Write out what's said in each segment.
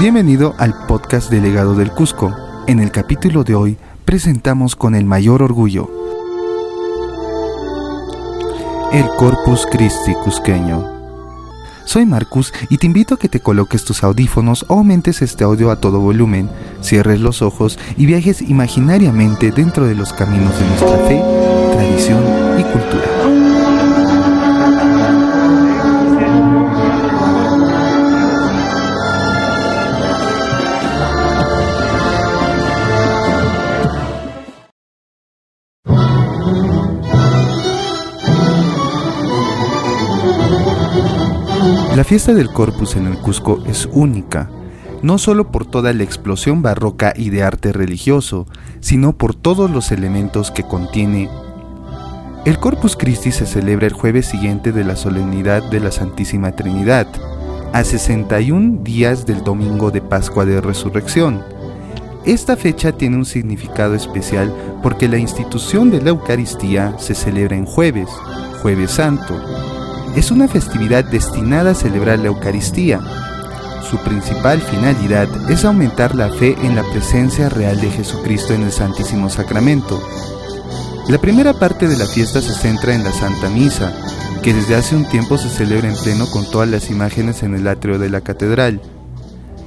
Bienvenido al podcast Delegado del Cusco. En el capítulo de hoy presentamos con el mayor orgullo el Corpus Christi cusqueño. Soy Marcus y te invito a que te coloques tus audífonos o aumentes este audio a todo volumen, cierres los ojos y viajes imaginariamente dentro de los caminos de nuestra fe, tradición y cultura. La fiesta del Corpus en el Cusco es única, no solo por toda la explosión barroca y de arte religioso, sino por todos los elementos que contiene. El Corpus Christi se celebra el jueves siguiente de la solemnidad de la Santísima Trinidad, a 61 días del domingo de Pascua de Resurrección. Esta fecha tiene un significado especial porque la institución de la Eucaristía se celebra en jueves, jueves santo, es una festividad destinada a celebrar la Eucaristía. Su principal finalidad es aumentar la fe en la presencia real de Jesucristo en el Santísimo Sacramento. La primera parte de la fiesta se centra en la Santa Misa, que desde hace un tiempo se celebra en pleno con todas las imágenes en el atrio de la catedral.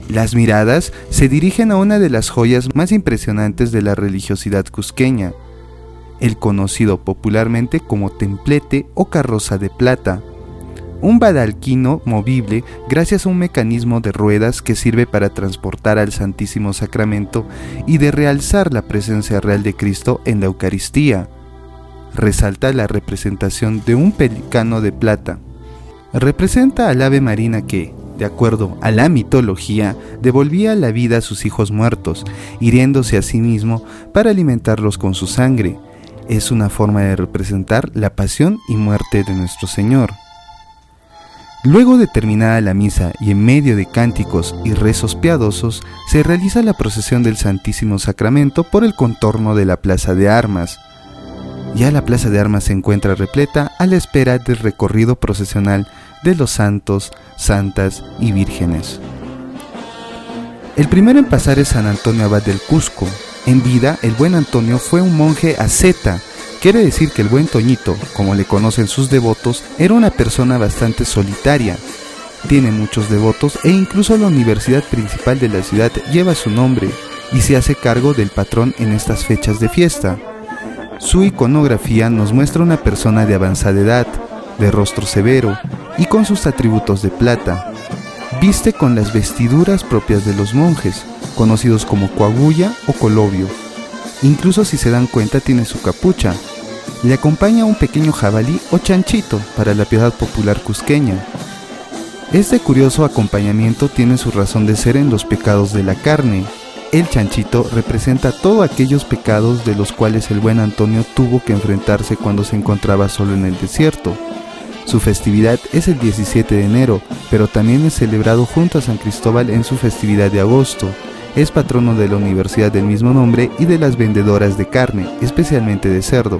Las miradas se dirigen a una de las joyas más impresionantes de la religiosidad cusqueña, el conocido popularmente como templete o carroza de plata un badalquino movible gracias a un mecanismo de ruedas que sirve para transportar al Santísimo Sacramento y de realzar la presencia real de Cristo en la Eucaristía. Resalta la representación de un pelicano de plata. Representa al ave marina que, de acuerdo a la mitología, devolvía la vida a sus hijos muertos, hiriéndose a sí mismo para alimentarlos con su sangre. Es una forma de representar la pasión y muerte de nuestro Señor. Luego de terminada la misa y en medio de cánticos y rezos piadosos, se realiza la procesión del Santísimo Sacramento por el contorno de la Plaza de Armas. Ya la Plaza de Armas se encuentra repleta a la espera del recorrido procesional de los santos, santas y vírgenes. El primero en pasar es San Antonio Abad del Cusco. En vida, el buen Antonio fue un monje asceta Quiere decir que el buen Toñito, como le conocen sus devotos, era una persona bastante solitaria. Tiene muchos devotos e incluso la universidad principal de la ciudad lleva su nombre y se hace cargo del patrón en estas fechas de fiesta. Su iconografía nos muestra una persona de avanzada edad, de rostro severo y con sus atributos de plata. Viste con las vestiduras propias de los monjes, conocidos como coagulla o colobio. Incluso si se dan cuenta tiene su capucha, le acompaña un pequeño jabalí o chanchito para la piedad popular cusqueña. Este curioso acompañamiento tiene su razón de ser en los pecados de la carne. El chanchito representa todos aquellos pecados de los cuales el buen Antonio tuvo que enfrentarse cuando se encontraba solo en el desierto. Su festividad es el 17 de enero, pero también es celebrado junto a San Cristóbal en su festividad de agosto. Es patrono de la universidad del mismo nombre y de las vendedoras de carne, especialmente de cerdo.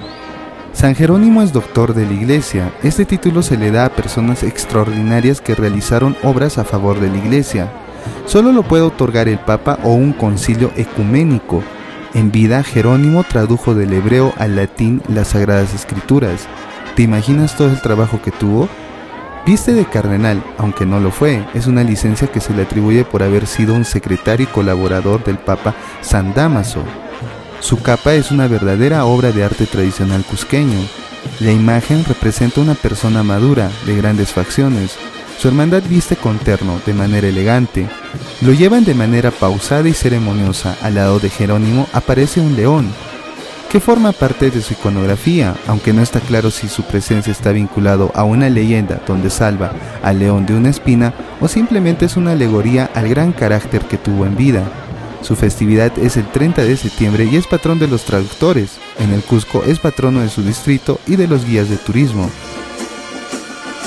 San Jerónimo es doctor de la Iglesia. Este título se le da a personas extraordinarias que realizaron obras a favor de la Iglesia. Solo lo puede otorgar el Papa o un concilio ecuménico. En vida, Jerónimo tradujo del hebreo al latín las Sagradas Escrituras. ¿Te imaginas todo el trabajo que tuvo? Viste de cardenal, aunque no lo fue, es una licencia que se le atribuye por haber sido un secretario y colaborador del Papa San Damaso. Su capa es una verdadera obra de arte tradicional cusqueño. La imagen representa una persona madura, de grandes facciones. Su hermandad viste con terno, de manera elegante. Lo llevan de manera pausada y ceremoniosa. Al lado de Jerónimo aparece un león, que forma parte de su iconografía, aunque no está claro si su presencia está vinculado a una leyenda donde salva al león de una espina o simplemente es una alegoría al gran carácter que tuvo en vida. Su festividad es el 30 de septiembre y es patrón de los traductores. En el Cusco es patrono de su distrito y de los guías de turismo.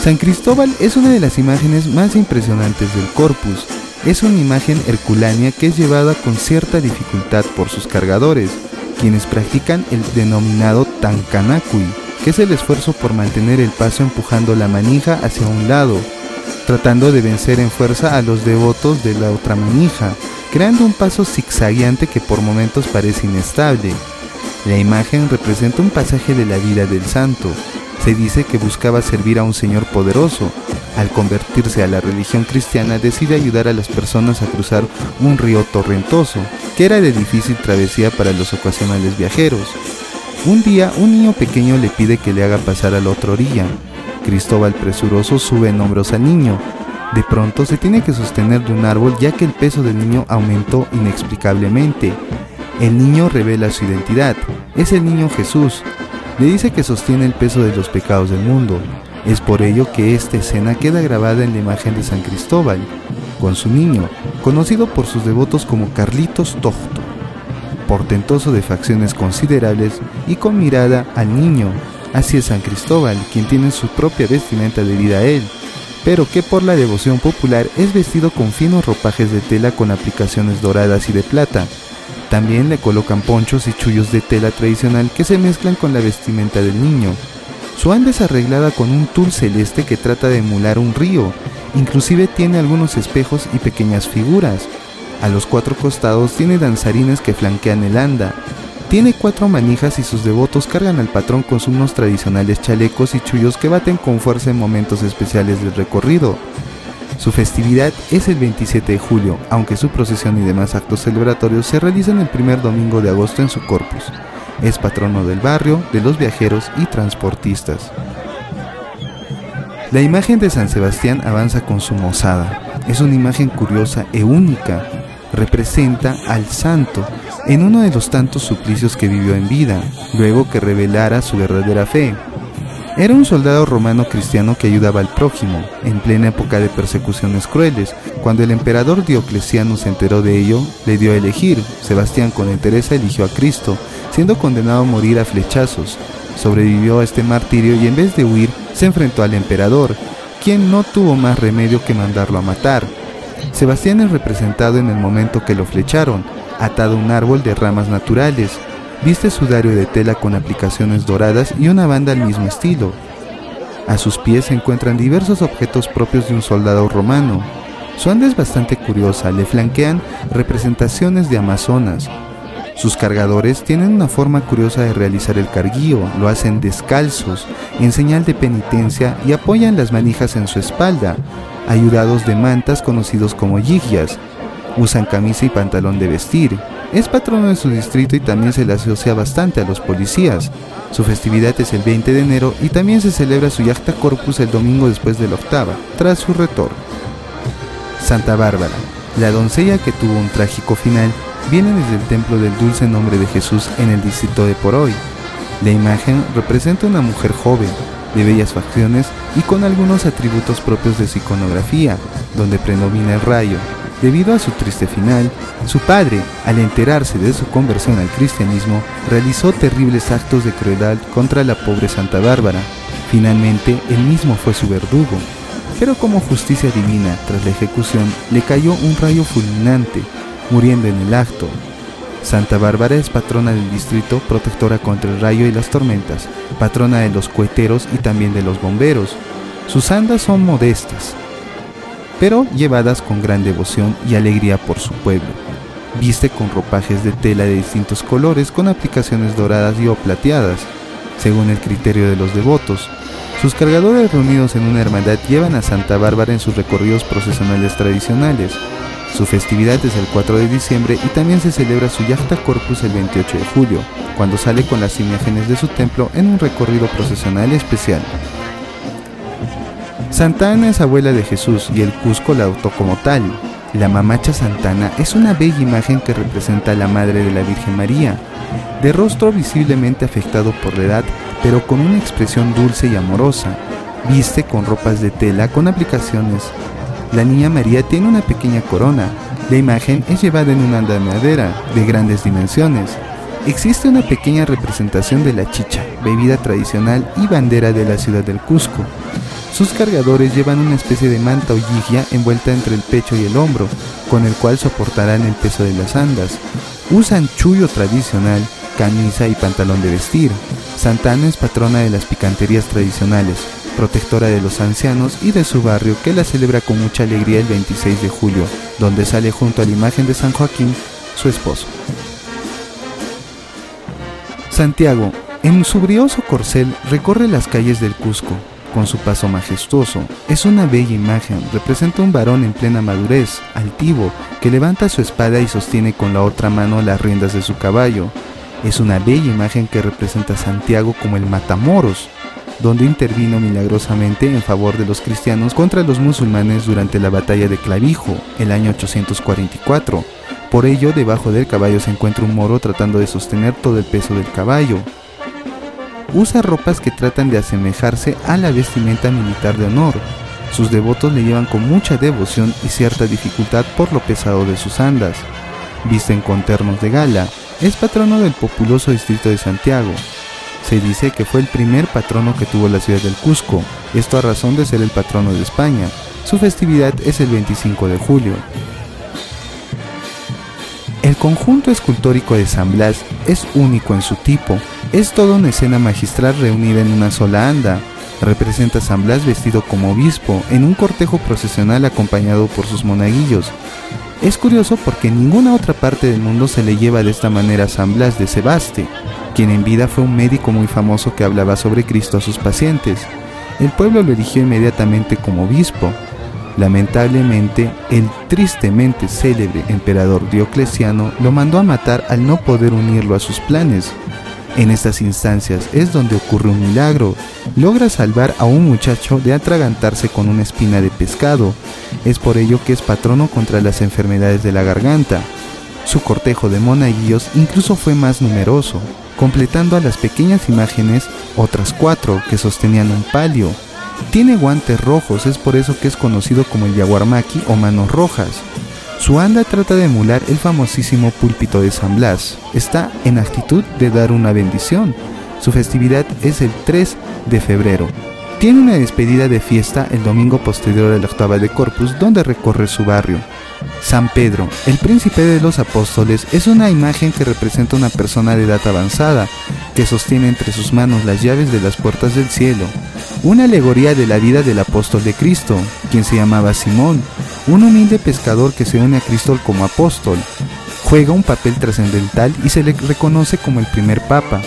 San Cristóbal es una de las imágenes más impresionantes del corpus. Es una imagen herculánea que es llevada con cierta dificultad por sus cargadores, quienes practican el denominado tankanakui, que es el esfuerzo por mantener el paso empujando la manija hacia un lado. tratando de vencer en fuerza a los devotos de la otra manija, creando un paso zigzagueante que por momentos parece inestable. La imagen representa un pasaje de la vida del santo. Se dice que buscaba servir a un Señor poderoso. Al convertirse a la religión cristiana decide ayudar a las personas a cruzar un río torrentoso, que era de difícil travesía para los ocasionales viajeros. Un día un niño pequeño le pide que le haga pasar a la otra orilla. Cristóbal presuroso sube en hombros al niño. De pronto se tiene que sostener de un árbol ya que el peso del niño aumentó inexplicablemente. El niño revela su identidad. Es el niño Jesús. Le dice que sostiene el peso de los pecados del mundo. Es por ello que esta escena queda grabada en la imagen de San Cristóbal, con su niño, conocido por sus devotos como Carlitos Tosto, portentoso de facciones considerables y con mirada al niño. Así es San Cristóbal, quien tiene su propia vestimenta debida a él, pero que por la devoción popular es vestido con finos ropajes de tela con aplicaciones doradas y de plata, también le colocan ponchos y chullos de tela tradicional que se mezclan con la vestimenta del niño. Su anda es arreglada con un tul celeste que trata de emular un río, inclusive tiene algunos espejos y pequeñas figuras. A los cuatro costados tiene danzarines que flanquean el anda. Tiene cuatro manijas y sus devotos cargan al patrón con unos tradicionales chalecos y chullos que baten con fuerza en momentos especiales del recorrido. Su festividad es el 27 de julio, aunque su procesión y demás actos celebratorios se realizan el primer domingo de agosto en su corpus. Es patrono del barrio, de los viajeros y transportistas. La imagen de San Sebastián avanza con su mozada. Es una imagen curiosa e única. Representa al santo en uno de los tantos suplicios que vivió en vida, luego que revelara su verdadera fe, era un soldado romano cristiano que ayudaba al prójimo, en plena época de persecuciones crueles. Cuando el emperador Diocleciano se enteró de ello, le dio a elegir. Sebastián con entereza eligió a Cristo, siendo condenado a morir a flechazos. Sobrevivió a este martirio y en vez de huir, se enfrentó al emperador, quien no tuvo más remedio que mandarlo a matar. Sebastián es representado en el momento que lo flecharon, atado a un árbol de ramas naturales, Viste sudario de tela con aplicaciones doradas y una banda al mismo estilo. A sus pies se encuentran diversos objetos propios de un soldado romano. Su anda es bastante curiosa, le flanquean representaciones de amazonas. Sus cargadores tienen una forma curiosa de realizar el carguío, lo hacen descalzos, en señal de penitencia y apoyan las manijas en su espalda, ayudados de mantas conocidos como yigias. Usan camisa y pantalón de vestir, es patrono de su distrito y también se le asocia bastante a los policías. Su festividad es el 20 de enero y también se celebra su Yacta Corpus el domingo después de la octava, tras su retorno. Santa Bárbara, la doncella que tuvo un trágico final, viene desde el templo del dulce nombre de Jesús en el distrito de Poroy. La imagen representa una mujer joven, de bellas facciones y con algunos atributos propios de su iconografía, donde predomina el rayo, Debido a su triste final, su padre, al enterarse de su conversión al cristianismo, realizó terribles actos de crueldad contra la pobre Santa Bárbara. Finalmente, él mismo fue su verdugo. Pero como justicia divina, tras la ejecución, le cayó un rayo fulminante, muriendo en el acto. Santa Bárbara es patrona del distrito, protectora contra el rayo y las tormentas, patrona de los coheteros y también de los bomberos. Sus andas son modestas, pero llevadas con gran devoción y alegría por su pueblo. Viste con ropajes de tela de distintos colores con aplicaciones doradas y o plateadas, según el criterio de los devotos. Sus cargadores reunidos en una hermandad llevan a Santa Bárbara en sus recorridos procesionales tradicionales. Su festividad es el 4 de diciembre y también se celebra su Yacta Corpus el 28 de julio, cuando sale con las imágenes de su templo en un recorrido procesional especial. Santa Ana es abuela de Jesús y el Cusco la adoptó como tal. La mamacha Santana es una bella imagen que representa a la Madre de la Virgen María, de rostro visiblemente afectado por la edad, pero con una expresión dulce y amorosa. Viste con ropas de tela con aplicaciones. La niña María tiene una pequeña corona. La imagen es llevada en una madera de grandes dimensiones. Existe una pequeña representación de la chicha, bebida tradicional y bandera de la ciudad del Cusco. Sus cargadores llevan una especie de manta o yigia envuelta entre el pecho y el hombro, con el cual soportarán el peso de las andas. Usan chullo tradicional, camisa y pantalón de vestir. Santana es patrona de las picanterías tradicionales, protectora de los ancianos y de su barrio que la celebra con mucha alegría el 26 de julio, donde sale junto a la imagen de San Joaquín, su esposo. Santiago, en su brioso corcel, recorre las calles del Cusco, con su paso majestuoso. Es una bella imagen, representa un varón en plena madurez, altivo, que levanta su espada y sostiene con la otra mano las riendas de su caballo. Es una bella imagen que representa a Santiago como el Matamoros, donde intervino milagrosamente en favor de los cristianos contra los musulmanes durante la batalla de Clavijo, el año 844. Por ello, debajo del caballo se encuentra un moro tratando de sostener todo el peso del caballo. Usa ropas que tratan de asemejarse a la vestimenta militar de honor. Sus devotos le llevan con mucha devoción y cierta dificultad por lo pesado de sus andas. Visten con ternos de gala. Es patrono del populoso distrito de Santiago. Se dice que fue el primer patrono que tuvo la ciudad del Cusco, esto a razón de ser el patrono de España. Su festividad es el 25 de julio. El conjunto escultórico de San Blas es único en su tipo. Es toda una escena magistral reunida en una sola anda. Representa a San Blas vestido como obispo en un cortejo procesional acompañado por sus monaguillos. Es curioso porque en ninguna otra parte del mundo se le lleva de esta manera a San Blas de Sebaste, quien en vida fue un médico muy famoso que hablaba sobre Cristo a sus pacientes. El pueblo lo eligió inmediatamente como obispo, Lamentablemente, el tristemente célebre emperador Diocleciano lo mandó a matar al no poder unirlo a sus planes. En estas instancias es donde ocurre un milagro. Logra salvar a un muchacho de atragantarse con una espina de pescado. Es por ello que es patrono contra las enfermedades de la garganta. Su cortejo de monaguillos incluso fue más numeroso, completando a las pequeñas imágenes otras cuatro que sostenían un palio, tiene guantes rojos, es por eso que es conocido como el yaguarmaki o manos rojas. Su anda trata de emular el famosísimo púlpito de San Blas. Está en actitud de dar una bendición. Su festividad es el 3 de febrero. Tiene una despedida de fiesta el domingo posterior a la octava de Corpus, donde recorre su barrio. San Pedro, el príncipe de los apóstoles, es una imagen que representa una persona de edad avanzada, que sostiene entre sus manos las llaves de las puertas del cielo. Una alegoría de la vida del apóstol de Cristo, quien se llamaba Simón, un humilde pescador que se une a Cristo como apóstol. Juega un papel trascendental y se le reconoce como el primer papa.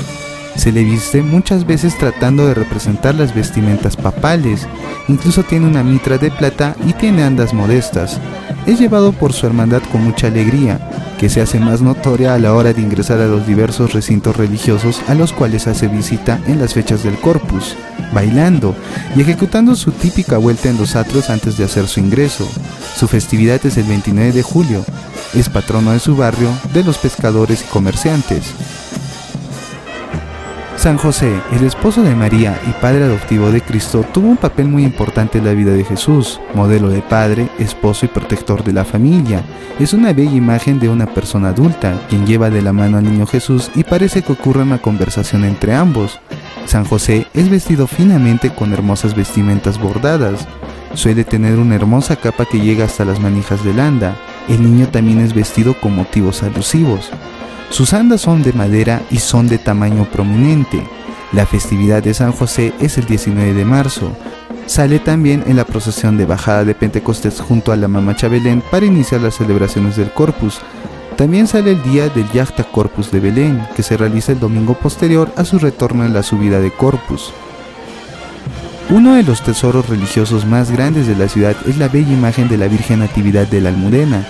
Se le viste muchas veces tratando de representar las vestimentas papales, incluso tiene una mitra de plata y tiene andas modestas. Es llevado por su hermandad con mucha alegría, que se hace más notoria a la hora de ingresar a los diversos recintos religiosos a los cuales hace visita en las fechas del Corpus, bailando y ejecutando su típica vuelta en los atrios antes de hacer su ingreso. Su festividad es el 29 de julio. Es patrono de su barrio, de los pescadores y comerciantes. San José, el esposo de María y padre adoptivo de Cristo, tuvo un papel muy importante en la vida de Jesús, modelo de padre, esposo y protector de la familia. Es una bella imagen de una persona adulta, quien lleva de la mano al niño Jesús y parece que ocurre una conversación entre ambos. San José es vestido finamente con hermosas vestimentas bordadas. Suele tener una hermosa capa que llega hasta las manijas del anda. El niño también es vestido con motivos alusivos. Sus andas son de madera y son de tamaño prominente. La festividad de San José es el 19 de marzo. Sale también en la procesión de bajada de Pentecostés junto a la Mamacha Belén para iniciar las celebraciones del Corpus. También sale el día del Yacta Corpus de Belén, que se realiza el domingo posterior a su retorno en la subida de Corpus. Uno de los tesoros religiosos más grandes de la ciudad es la bella imagen de la Virgen Natividad de la Almudena,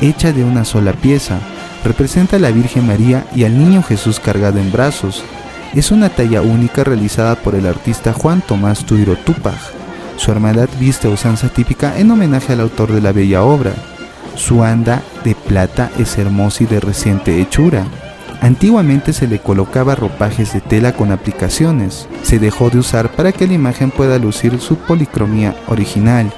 hecha de una sola pieza, representa a la Virgen María y al Niño Jesús cargado en brazos. Es una talla única realizada por el artista Juan Tomás Tuiro Tupac. Su hermandad viste usanza típica en homenaje al autor de la bella obra. Su anda de plata es hermosa y de reciente hechura. Antiguamente se le colocaba ropajes de tela con aplicaciones. Se dejó de usar para que la imagen pueda lucir su policromía original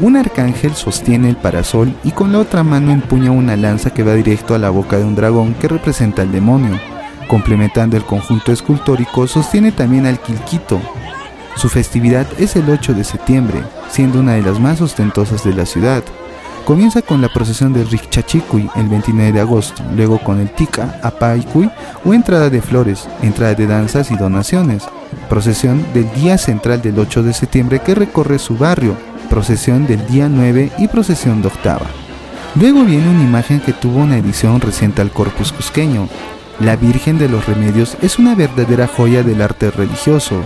un arcángel sostiene el parasol y con la otra mano empuña una lanza que va directo a la boca de un dragón que representa al demonio. Complementando el conjunto escultórico, sostiene también al Quilquito. Su festividad es el 8 de septiembre, siendo una de las más ostentosas de la ciudad. Comienza con la procesión del Richachicuy el 29 de agosto, luego con el Tika, Apaicuy o entrada de flores, entrada de danzas y donaciones, procesión del día central del 8 de septiembre que recorre su barrio, procesión del día 9 y procesión de octava. Luego viene una imagen que tuvo una edición reciente al Corpus Cusqueño. La Virgen de los Remedios es una verdadera joya del arte religioso.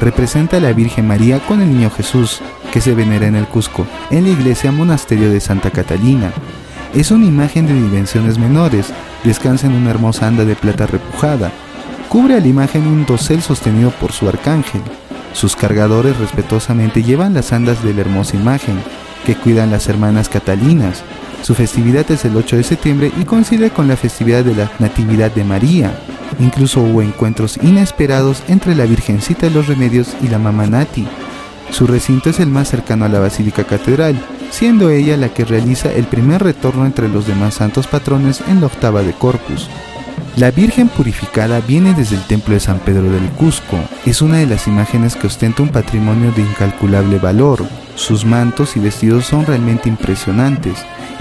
Representa a la Virgen María con el Niño Jesús, que se venera en el Cusco, en la iglesia monasterio de Santa Catalina. Es una imagen de dimensiones menores, descansa en una hermosa anda de plata repujada. Cubre a la imagen un dosel sostenido por su arcángel. Sus cargadores respetuosamente llevan las andas de la hermosa imagen, que cuidan las hermanas Catalinas. Su festividad es el 8 de septiembre y coincide con la festividad de la Natividad de María. Incluso hubo encuentros inesperados entre la Virgencita de los Remedios y la Mamá Nati. Su recinto es el más cercano a la Basílica Catedral, siendo ella la que realiza el primer retorno entre los demás santos patrones en la octava de Corpus. La Virgen purificada viene desde el templo de San Pedro del Cusco. Es una de las imágenes que ostenta un patrimonio de incalculable valor. Sus mantos y vestidos son realmente impresionantes.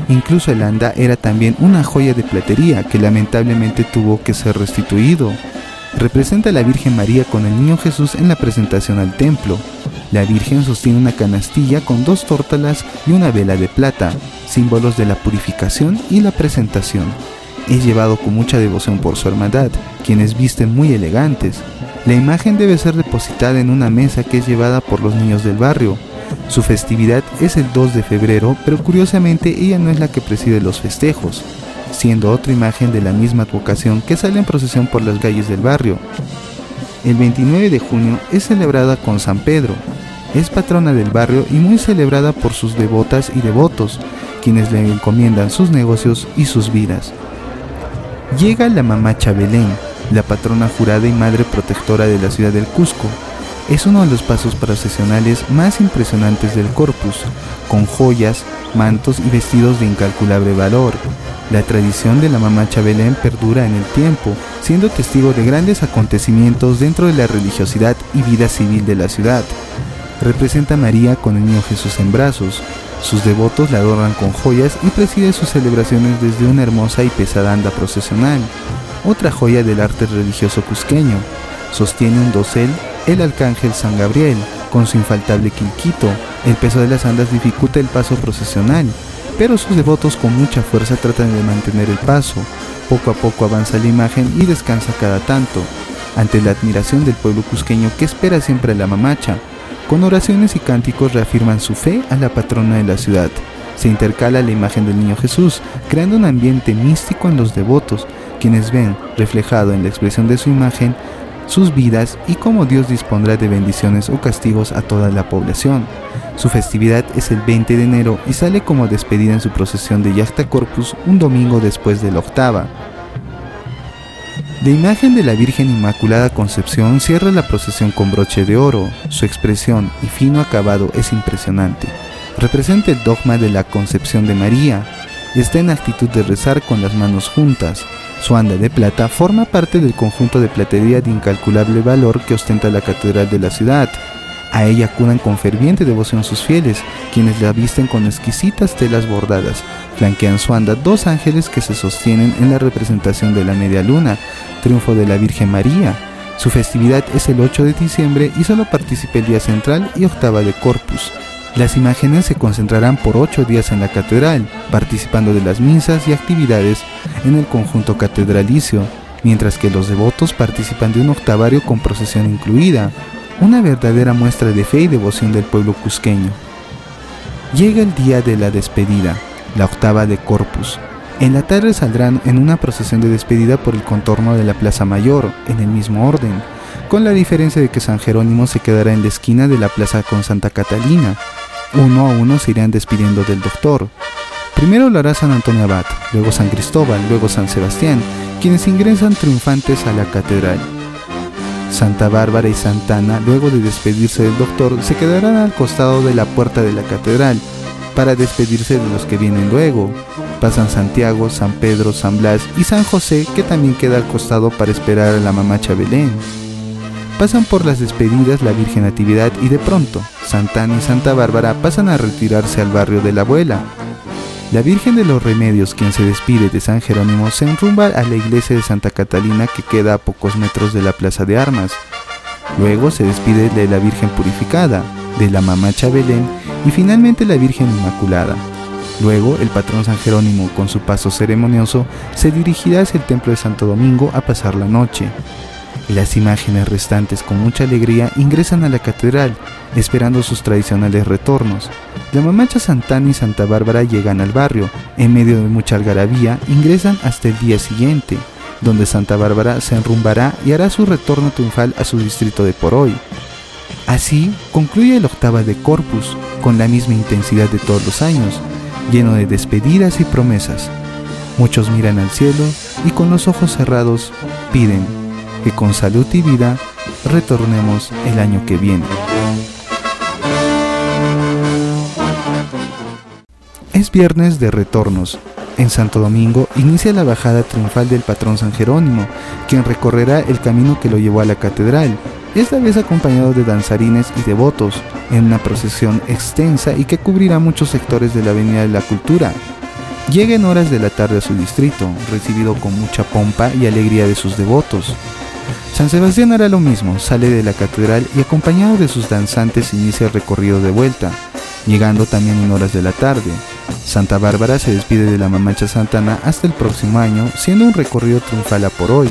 Incluso el anda era también una joya de platería que lamentablemente tuvo que ser restituido. Representa a la Virgen María con el Niño Jesús en la presentación al templo. La Virgen sostiene una canastilla con dos tórtalas y una vela de plata, símbolos de la purificación y la presentación. Es llevado con mucha devoción por su hermandad, quienes visten muy elegantes. La imagen debe ser depositada en una mesa que es llevada por los niños del barrio. Su festividad es el 2 de febrero, pero curiosamente ella no es la que preside los festejos, siendo otra imagen de la misma advocación que sale en procesión por las calles del barrio. El 29 de junio es celebrada con San Pedro, es patrona del barrio y muy celebrada por sus devotas y devotos, quienes le encomiendan sus negocios y sus vidas. Llega la mamá Chabelén, la patrona jurada y madre protectora de la ciudad del Cusco. Es uno de los pasos procesionales más impresionantes del corpus, con joyas, mantos y vestidos de incalculable valor. La tradición de la mamá Chabelén perdura en el tiempo, siendo testigo de grandes acontecimientos dentro de la religiosidad y vida civil de la ciudad representa a María con el niño Jesús en brazos. Sus devotos la adornan con joyas y preside sus celebraciones desde una hermosa y pesada anda procesional, otra joya del arte religioso cusqueño. Sostiene un dosel el arcángel San Gabriel, con su infaltable quilquito. El peso de las andas dificulta el paso procesional, pero sus devotos con mucha fuerza tratan de mantener el paso. Poco a poco avanza la imagen y descansa cada tanto, ante la admiración del pueblo cusqueño que espera siempre a la mamacha, con oraciones y cánticos reafirman su fe a la patrona de la ciudad. Se intercala la imagen del niño Jesús, creando un ambiente místico en los devotos, quienes ven reflejado en la expresión de su imagen sus vidas y cómo Dios dispondrá de bendiciones o castigos a toda la población. Su festividad es el 20 de enero y sale como despedida en su procesión de Yacta Corpus un domingo después de la octava. La imagen de la Virgen Inmaculada Concepción cierra la procesión con broche de oro. Su expresión y fino acabado es impresionante. Representa el dogma de la concepción de María. Está en actitud de rezar con las manos juntas. Su anda de plata forma parte del conjunto de platería de incalculable valor que ostenta la catedral de la ciudad. A ella acudan con ferviente devoción sus fieles, quienes la visten con exquisitas telas bordadas. Flanquean su anda dos ángeles que se sostienen en la representación de la media luna, triunfo de la Virgen María. Su festividad es el 8 de diciembre y solo participa el día central y octava de Corpus. Las imágenes se concentrarán por ocho días en la catedral, participando de las misas y actividades en el conjunto catedralicio, mientras que los devotos participan de un octavario con procesión incluida, una verdadera muestra de fe y devoción del pueblo cusqueño. Llega el día de la despedida, la octava de Corpus, en la tarde saldrán en una procesión de despedida por el contorno de la Plaza Mayor, en el mismo orden, con la diferencia de que San Jerónimo se quedará en la esquina de la plaza con Santa Catalina. Uno a uno se irán despidiendo del doctor. Primero lo hará San Antonio Abad, luego San Cristóbal, luego San Sebastián, quienes ingresan triunfantes a la catedral. Santa Bárbara y Santana, luego de despedirse del doctor, se quedarán al costado de la puerta de la catedral, para despedirse de los que vienen luego. Pasan Santiago, San Pedro, San Blas y San José, que también queda al costado para esperar a la mamá Chabelén. Pasan por las despedidas la Virgen Natividad y de pronto, Santana y Santa Bárbara pasan a retirarse al barrio de la abuela. La Virgen de los Remedios, quien se despide de San Jerónimo, se enrumba a la iglesia de Santa Catalina que queda a pocos metros de la Plaza de Armas. Luego se despide de la Virgen Purificada, de la Mamacha Belén y finalmente la Virgen Inmaculada. Luego, el patrón San Jerónimo, con su paso ceremonioso, se dirigirá hacia el templo de Santo Domingo a pasar la noche. Las imágenes restantes, con mucha alegría, ingresan a la catedral, esperando sus tradicionales retornos. La mamacha Santana y Santa Bárbara llegan al barrio, en medio de mucha algarabía, ingresan hasta el día siguiente, donde Santa Bárbara se enrumbará y hará su retorno triunfal a su distrito de Poroy. Así concluye el octava de Corpus, con la misma intensidad de todos los años, lleno de despedidas y promesas. Muchos miran al cielo y con los ojos cerrados piden con salud y vida retornemos el año que viene. Es viernes de retornos. En Santo Domingo inicia la bajada triunfal del patrón San Jerónimo, quien recorrerá el camino que lo llevó a la catedral, esta vez acompañado de danzarines y devotos, en una procesión extensa y que cubrirá muchos sectores de la Avenida de la Cultura. Llega en horas de la tarde a su distrito, recibido con mucha pompa y alegría de sus devotos. San Sebastián hará lo mismo, sale de la catedral y acompañado de sus danzantes inicia el recorrido de vuelta, llegando también en horas de la tarde. Santa Bárbara se despide de la Mamacha Santana hasta el próximo año, siendo un recorrido triunfal a por hoy,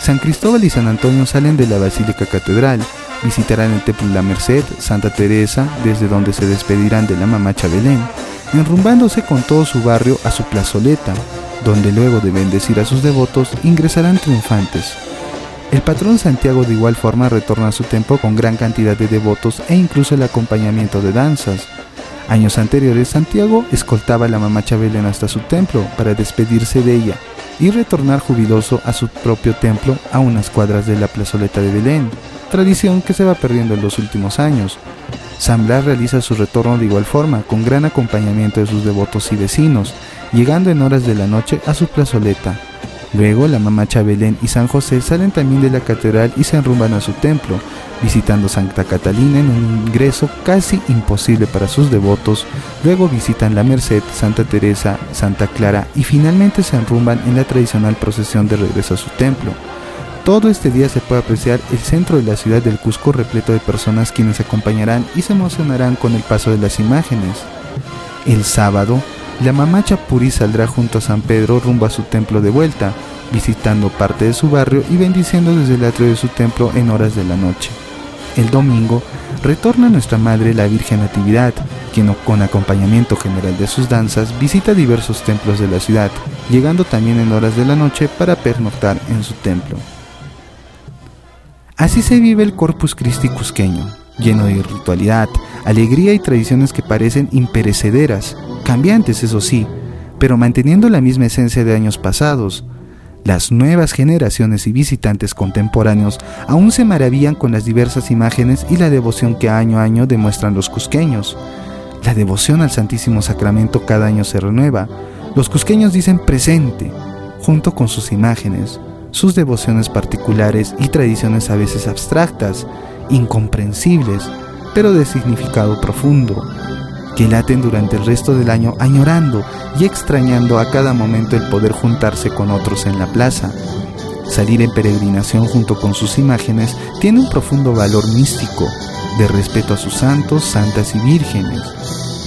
San Cristóbal y San Antonio salen de la Basílica Catedral, visitarán el Templo de la Merced, Santa Teresa, desde donde se despedirán de la Mamacha Belén, enrumbándose con todo su barrio a su plazoleta, donde luego de bendecir a sus devotos ingresarán triunfantes. El patrón Santiago de igual forma retorna a su templo con gran cantidad de devotos e incluso el acompañamiento de danzas. Años anteriores Santiago escoltaba a la mamacha Belén hasta su templo para despedirse de ella, y retornar jubiloso a su propio templo a unas cuadras de la plazoleta de Belén, tradición que se va perdiendo en los últimos años. San Blas realiza su retorno de igual forma, con gran acompañamiento de sus devotos y vecinos, llegando en horas de la noche a su plazoleta. Luego la mamacha Belén y San José salen también de la catedral y se enrumban a su templo, visitando Santa Catalina en un ingreso casi imposible para sus devotos, luego visitan la Merced, Santa Teresa, Santa Clara y finalmente se enrumban en la tradicional procesión de regreso a su templo. Todo este día se puede apreciar el centro de la ciudad del Cusco repleto de personas quienes acompañarán y se emocionarán con el paso de las imágenes. El sábado, la mamacha Puri saldrá junto a San Pedro rumbo a su templo de vuelta, visitando parte de su barrio y bendiciendo desde el atrio de su templo en horas de la noche. El domingo retorna nuestra Madre la Virgen Natividad, quien con acompañamiento general de sus danzas visita diversos templos de la ciudad, llegando también en horas de la noche para pernoctar en su templo. Así se vive el Corpus Christi cusqueño, lleno de ritualidad, alegría y tradiciones que parecen imperecederas, cambiantes eso sí, pero manteniendo la misma esencia de años pasados, las nuevas generaciones y visitantes contemporáneos aún se maravillan con las diversas imágenes y la devoción que año a año demuestran los cusqueños. La devoción al Santísimo Sacramento cada año se renueva. Los cusqueños dicen presente, junto con sus imágenes, sus devociones particulares y tradiciones a veces abstractas, incomprensibles, pero de significado profundo que laten durante el resto del año añorando y extrañando a cada momento el poder juntarse con otros en la plaza. Salir en peregrinación junto con sus imágenes tiene un profundo valor místico, de respeto a sus santos, santas y vírgenes.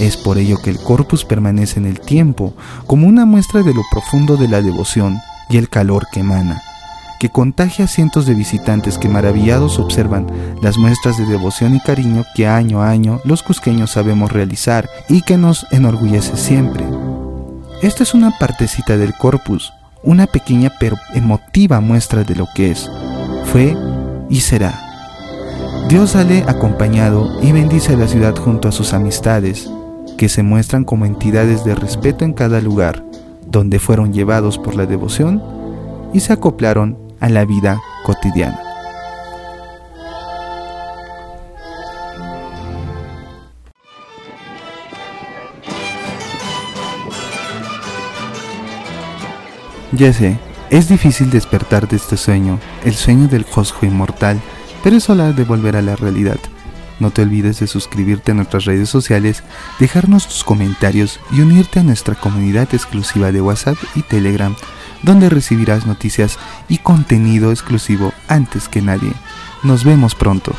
Es por ello que el corpus permanece en el tiempo como una muestra de lo profundo de la devoción y el calor que emana que contagia a cientos de visitantes que maravillados observan las muestras de devoción y cariño que año a año los cusqueños sabemos realizar y que nos enorgullece siempre. Esta es una partecita del corpus, una pequeña pero emotiva muestra de lo que es, fue y será. Dios sale acompañado y bendice a la ciudad junto a sus amistades, que se muestran como entidades de respeto en cada lugar, donde fueron llevados por la devoción y se acoplaron a la vida cotidiana. Ya sé, es difícil despertar de este sueño, el sueño del cosjo inmortal, pero es hora de volver a la realidad. No te olvides de suscribirte a nuestras redes sociales, dejarnos tus comentarios y unirte a nuestra comunidad exclusiva de WhatsApp y Telegram, donde recibirás noticias y contenido exclusivo antes que nadie. Nos vemos pronto.